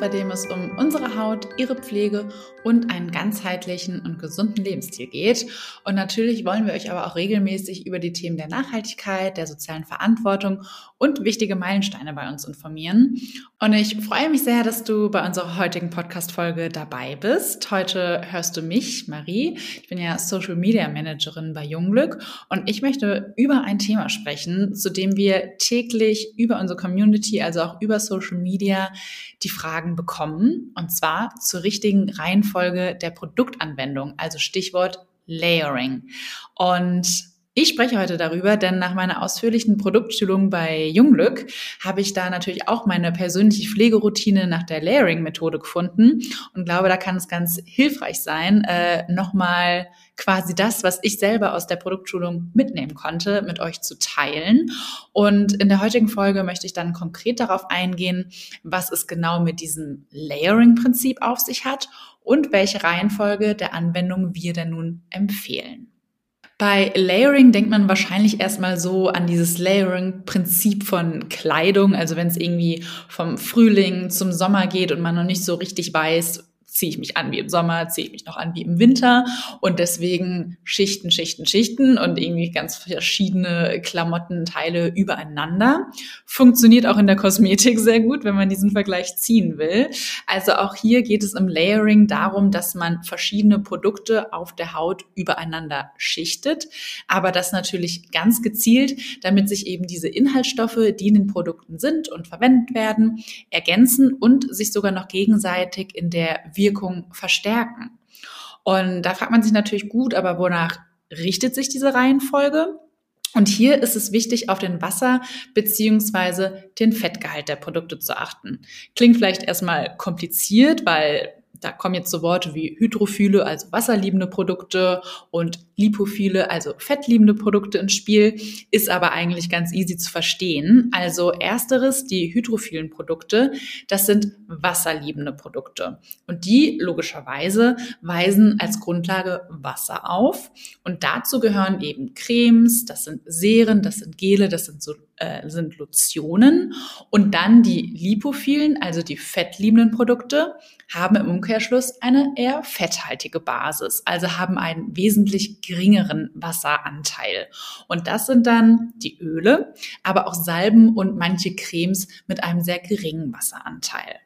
bei dem es um unsere Haut, ihre Pflege und einen ganzheitlichen und gesunden Lebensstil geht. Und natürlich wollen wir euch aber auch regelmäßig über die Themen der Nachhaltigkeit, der sozialen Verantwortung und wichtige Meilensteine bei uns informieren. Und ich freue mich sehr, dass du bei unserer heutigen Podcast-Folge dabei bist. Heute hörst du mich, Marie. Ich bin ja Social Media Managerin bei Jungglück und ich möchte über ein Thema sprechen, zu dem wir täglich über unsere Community, also auch über Social Media, die Fragen bekommen. Und zwar zur richtigen Reihenfolge der Produktanwendung, also Stichwort Layering. Und ich spreche heute darüber, denn nach meiner ausführlichen Produktschulung bei Jungglück habe ich da natürlich auch meine persönliche Pflegeroutine nach der Layering-Methode gefunden und glaube, da kann es ganz hilfreich sein, äh, nochmal quasi das, was ich selber aus der Produktschulung mitnehmen konnte, mit euch zu teilen. Und in der heutigen Folge möchte ich dann konkret darauf eingehen, was es genau mit diesem Layering-Prinzip auf sich hat und welche Reihenfolge der Anwendung wir denn nun empfehlen. Bei Layering denkt man wahrscheinlich erstmal so an dieses Layering-Prinzip von Kleidung. Also wenn es irgendwie vom Frühling zum Sommer geht und man noch nicht so richtig weiß, ziehe ich mich an wie im Sommer, ziehe ich mich noch an wie im Winter und deswegen Schichten, Schichten, Schichten und irgendwie ganz verschiedene Klamottenteile übereinander. Funktioniert auch in der Kosmetik sehr gut, wenn man diesen Vergleich ziehen will. Also auch hier geht es im Layering darum, dass man verschiedene Produkte auf der Haut übereinander schichtet, aber das natürlich ganz gezielt, damit sich eben diese Inhaltsstoffe, die in den Produkten sind und verwendet werden, ergänzen und sich sogar noch gegenseitig in der Wirkung verstärken. Und da fragt man sich natürlich gut, aber wonach richtet sich diese Reihenfolge? Und hier ist es wichtig, auf den Wasser- beziehungsweise den Fettgehalt der Produkte zu achten. Klingt vielleicht erstmal kompliziert, weil da kommen jetzt so Worte wie Hydrophile, also wasserliebende Produkte und Lipophile, also fettliebende Produkte ins Spiel, ist aber eigentlich ganz easy zu verstehen. Also ersteres, die hydrophilen Produkte, das sind wasserliebende Produkte. Und die logischerweise weisen als Grundlage Wasser auf. Und dazu gehören eben Cremes, das sind Seren, das sind Gele, das sind so äh, sind Lotionen und dann die lipophilen, also die fettliebenden Produkte, haben im Umkehrschluss eine eher fetthaltige Basis, also haben einen wesentlich geringeren Wasseranteil. Und das sind dann die Öle, aber auch Salben und manche Cremes mit einem sehr geringen Wasseranteil.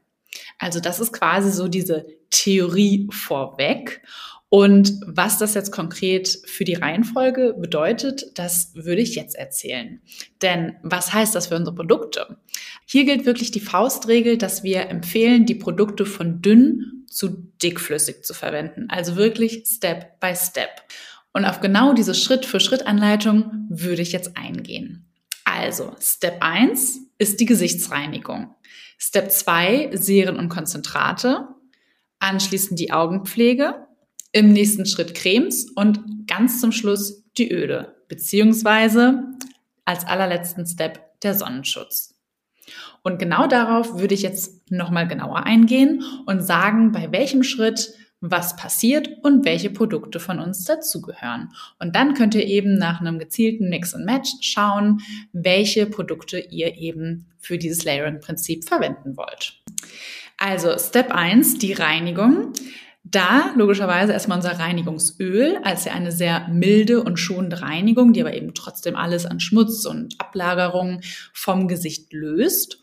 Also das ist quasi so diese Theorie vorweg. Und was das jetzt konkret für die Reihenfolge bedeutet, das würde ich jetzt erzählen. Denn was heißt das für unsere Produkte? Hier gilt wirklich die Faustregel, dass wir empfehlen, die Produkte von dünn zu dickflüssig zu verwenden. Also wirklich Step by Step. Und auf genau diese Schritt-für-Schritt-Anleitung würde ich jetzt eingehen. Also, Step 1 ist die Gesichtsreinigung. Step 2 Serien und Konzentrate. Anschließend die Augenpflege im nächsten Schritt Cremes und ganz zum Schluss die Öle, beziehungsweise als allerletzten Step der Sonnenschutz. Und genau darauf würde ich jetzt nochmal genauer eingehen und sagen, bei welchem Schritt was passiert und welche Produkte von uns dazugehören. Und dann könnt ihr eben nach einem gezielten Mix and Match schauen, welche Produkte ihr eben für dieses Layering-Prinzip verwenden wollt. Also Step 1, die Reinigung. Da logischerweise erstmal unser Reinigungsöl als ja eine sehr milde und schonende Reinigung, die aber eben trotzdem alles an Schmutz und Ablagerung vom Gesicht löst.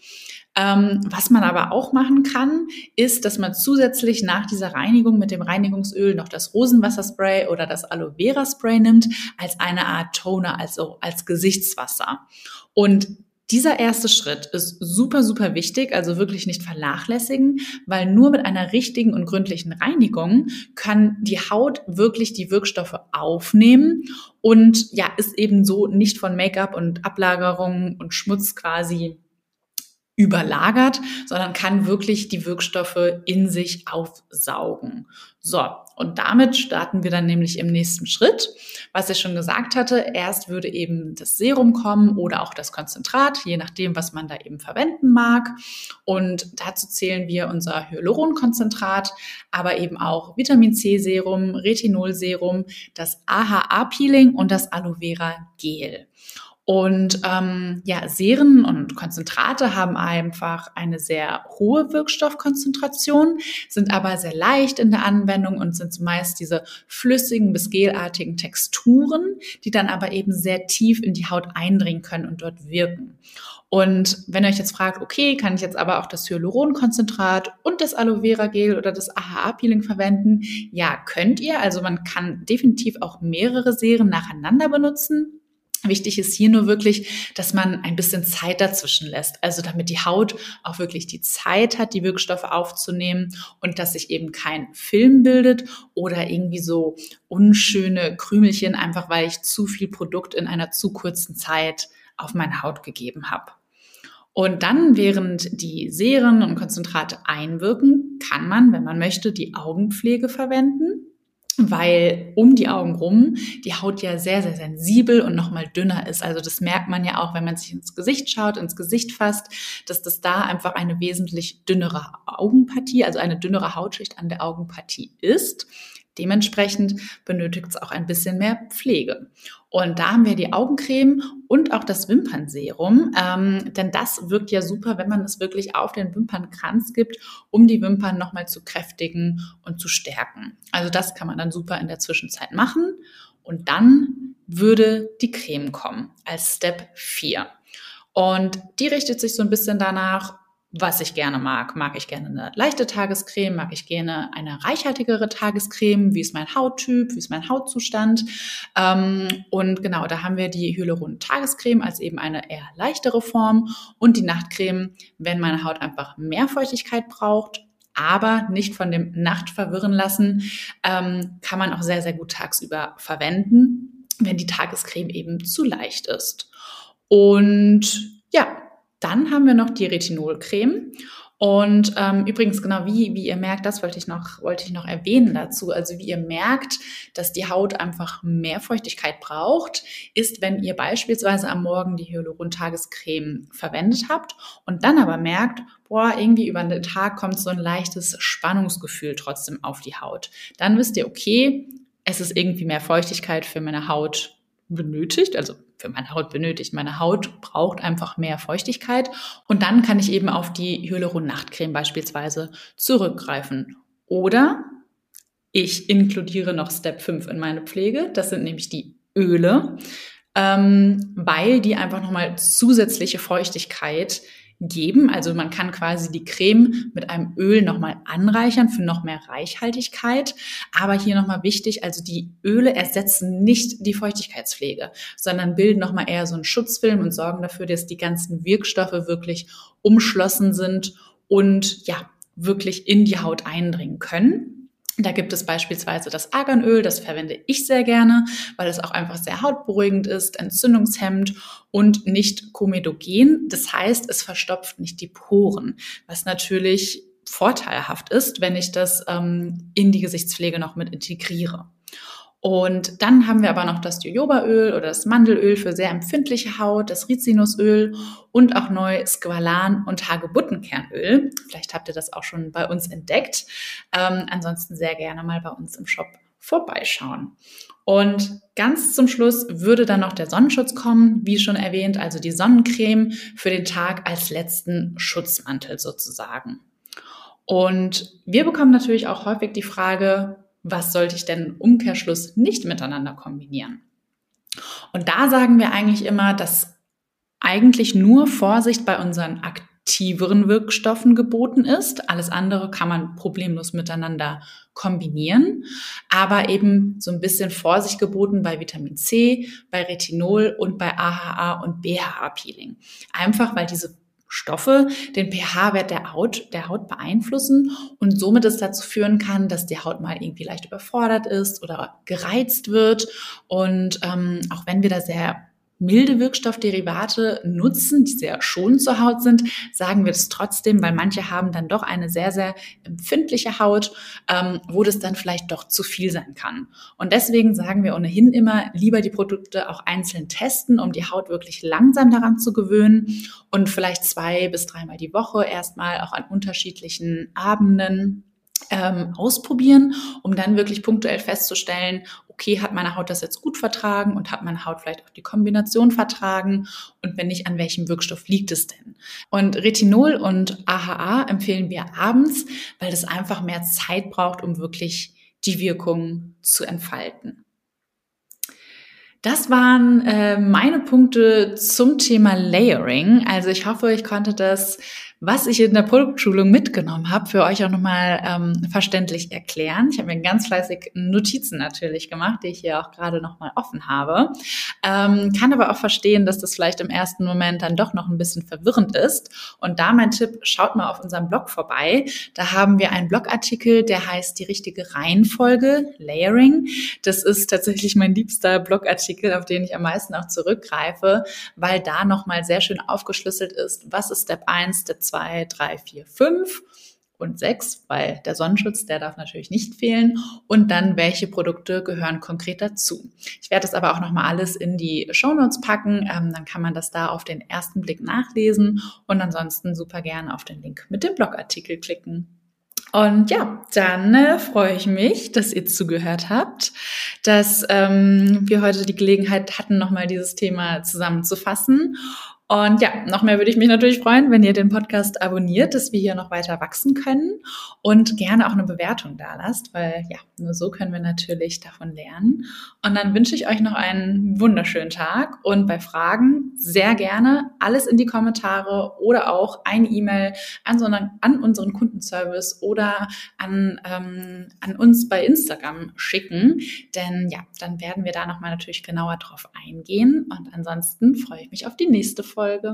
Ähm, was man aber auch machen kann, ist, dass man zusätzlich nach dieser Reinigung mit dem Reinigungsöl noch das Rosenwasserspray oder das Aloe Vera Spray nimmt, als eine Art Toner, also als Gesichtswasser. Und dieser erste Schritt ist super, super wichtig, also wirklich nicht vernachlässigen, weil nur mit einer richtigen und gründlichen Reinigung kann die Haut wirklich die Wirkstoffe aufnehmen und ja, ist eben so nicht von Make-up und Ablagerungen und Schmutz quasi überlagert, sondern kann wirklich die Wirkstoffe in sich aufsaugen. So, und damit starten wir dann nämlich im nächsten Schritt. Was ich schon gesagt hatte, erst würde eben das Serum kommen oder auch das Konzentrat, je nachdem, was man da eben verwenden mag. Und dazu zählen wir unser Hyaluronkonzentrat, aber eben auch Vitamin C Serum, Retinol Serum, das AHA Peeling und das Aloe Vera Gel. Und ähm, ja, Serien und Konzentrate haben einfach eine sehr hohe Wirkstoffkonzentration, sind aber sehr leicht in der Anwendung und sind meist diese flüssigen bis gelartigen Texturen, die dann aber eben sehr tief in die Haut eindringen können und dort wirken. Und wenn ihr euch jetzt fragt, okay, kann ich jetzt aber auch das Hyaluronkonzentrat und das Aloe Vera Gel oder das AHA Peeling verwenden? Ja, könnt ihr. Also man kann definitiv auch mehrere Serien nacheinander benutzen. Wichtig ist hier nur wirklich, dass man ein bisschen Zeit dazwischen lässt. Also damit die Haut auch wirklich die Zeit hat, die Wirkstoffe aufzunehmen und dass sich eben kein Film bildet oder irgendwie so unschöne Krümelchen, einfach weil ich zu viel Produkt in einer zu kurzen Zeit auf meine Haut gegeben habe. Und dann, während die Serien und Konzentrate einwirken, kann man, wenn man möchte, die Augenpflege verwenden, weil um die Augen rum die Haut ja sehr, sehr sensibel und nochmal dünner ist. Also das merkt man ja auch, wenn man sich ins Gesicht schaut, ins Gesicht fasst, dass das da einfach eine wesentlich dünnere Augenpartie, also eine dünnere Hautschicht an der Augenpartie ist. Dementsprechend benötigt es auch ein bisschen mehr Pflege. Und da haben wir die Augencreme und auch das Wimpernserum, ähm, denn das wirkt ja super, wenn man es wirklich auf den Wimpernkranz gibt, um die Wimpern nochmal zu kräftigen und zu stärken. Also das kann man dann super in der Zwischenzeit machen. Und dann würde die Creme kommen als Step 4. Und die richtet sich so ein bisschen danach, was ich gerne mag. Mag ich gerne eine leichte Tagescreme? Mag ich gerne eine reichhaltigere Tagescreme? Wie ist mein Hauttyp? Wie ist mein Hautzustand? Ähm, und genau, da haben wir die Hyaluron Tagescreme als eben eine eher leichtere Form und die Nachtcreme, wenn meine Haut einfach mehr Feuchtigkeit braucht. Aber nicht von dem Nacht verwirren lassen, ähm, kann man auch sehr, sehr gut tagsüber verwenden, wenn die Tagescreme eben zu leicht ist. Und ja, dann haben wir noch die Retinolcreme. Und ähm, übrigens, genau wie, wie ihr merkt, das wollte ich, noch, wollte ich noch erwähnen dazu. Also wie ihr merkt, dass die Haut einfach mehr Feuchtigkeit braucht, ist, wenn ihr beispielsweise am Morgen die Hyaluron-Tagescreme verwendet habt und dann aber merkt, boah, irgendwie über den Tag kommt so ein leichtes Spannungsgefühl trotzdem auf die Haut. Dann wisst ihr, okay, es ist irgendwie mehr Feuchtigkeit für meine Haut benötigt, also für meine Haut benötigt. Meine Haut braucht einfach mehr Feuchtigkeit und dann kann ich eben auf die Hyaluron Nachtcreme beispielsweise zurückgreifen. Oder ich inkludiere noch Step 5 in meine Pflege. Das sind nämlich die Öle, ähm, weil die einfach nochmal zusätzliche Feuchtigkeit geben. Also man kann quasi die Creme mit einem Öl nochmal anreichern für noch mehr Reichhaltigkeit. Aber hier nochmal wichtig, also die Öle ersetzen nicht die Feuchtigkeitspflege, sondern bilden nochmal eher so einen Schutzfilm und sorgen dafür, dass die ganzen Wirkstoffe wirklich umschlossen sind und ja, wirklich in die Haut eindringen können. Da gibt es beispielsweise das Arganöl, das verwende ich sehr gerne, weil es auch einfach sehr hautberuhigend ist, entzündungshemmend und nicht komedogen. Das heißt, es verstopft nicht die Poren, was natürlich vorteilhaft ist, wenn ich das ähm, in die Gesichtspflege noch mit integriere. Und dann haben wir aber noch das Jojobaöl oder das Mandelöl für sehr empfindliche Haut, das Rizinusöl und auch neu Squalan und Hagebuttenkernöl. Vielleicht habt ihr das auch schon bei uns entdeckt. Ähm, ansonsten sehr gerne mal bei uns im Shop vorbeischauen. Und ganz zum Schluss würde dann noch der Sonnenschutz kommen, wie schon erwähnt, also die Sonnencreme für den Tag als letzten Schutzmantel sozusagen. Und wir bekommen natürlich auch häufig die Frage, was sollte ich denn im Umkehrschluss nicht miteinander kombinieren? Und da sagen wir eigentlich immer, dass eigentlich nur Vorsicht bei unseren aktiveren Wirkstoffen geboten ist. Alles andere kann man problemlos miteinander kombinieren, aber eben so ein bisschen Vorsicht geboten bei Vitamin C, bei Retinol und bei AHA und BHA-Peeling. Einfach weil diese Stoffe den pH-Wert der Haut, der Haut beeinflussen und somit es dazu führen kann, dass die Haut mal irgendwie leicht überfordert ist oder gereizt wird. Und ähm, auch wenn wir da sehr milde Wirkstoffderivate nutzen, die sehr schonend zur Haut sind, sagen wir das trotzdem, weil manche haben dann doch eine sehr, sehr empfindliche Haut, ähm, wo das dann vielleicht doch zu viel sein kann. Und deswegen sagen wir ohnehin immer, lieber die Produkte auch einzeln testen, um die Haut wirklich langsam daran zu gewöhnen und vielleicht zwei bis dreimal die Woche erstmal auch an unterschiedlichen Abenden ähm, ausprobieren, um dann wirklich punktuell festzustellen, okay, hat meine Haut das jetzt gut vertragen und hat meine Haut vielleicht auch die Kombination vertragen und wenn nicht, an welchem Wirkstoff liegt es denn? Und Retinol und AHA empfehlen wir abends, weil das einfach mehr Zeit braucht, um wirklich die Wirkung zu entfalten. Das waren äh, meine Punkte zum Thema Layering. Also ich hoffe, ich konnte das was ich in der Produktschulung mitgenommen habe, für euch auch nochmal ähm, verständlich erklären. Ich habe mir ganz fleißig Notizen natürlich gemacht, die ich hier auch gerade nochmal offen habe. Ähm, kann aber auch verstehen, dass das vielleicht im ersten Moment dann doch noch ein bisschen verwirrend ist. Und da mein Tipp, schaut mal auf unserem Blog vorbei. Da haben wir einen Blogartikel, der heißt die richtige Reihenfolge, Layering. Das ist tatsächlich mein liebster Blogartikel, auf den ich am meisten auch zurückgreife, weil da nochmal sehr schön aufgeschlüsselt ist, was ist Step 1, Step zwei, drei, vier, fünf und sechs, weil der Sonnenschutz, der darf natürlich nicht fehlen. Und dann, welche Produkte gehören konkret dazu. Ich werde das aber auch nochmal alles in die Shownotes packen. Ähm, dann kann man das da auf den ersten Blick nachlesen und ansonsten super gerne auf den Link mit dem Blogartikel klicken. Und ja, dann äh, freue ich mich, dass ihr zugehört habt, dass ähm, wir heute die Gelegenheit hatten, nochmal dieses Thema zusammenzufassen. Und ja, noch mehr würde ich mich natürlich freuen, wenn ihr den Podcast abonniert, dass wir hier noch weiter wachsen können und gerne auch eine Bewertung da lasst, weil ja, nur so können wir natürlich davon lernen. Und dann wünsche ich euch noch einen wunderschönen Tag und bei Fragen sehr gerne alles in die Kommentare oder auch eine E-Mail an, an unseren Kundenservice oder an, ähm, an uns bei Instagram schicken, denn ja, dann werden wir da nochmal natürlich genauer drauf eingehen. Und ansonsten freue ich mich auf die nächste Folge. Folge.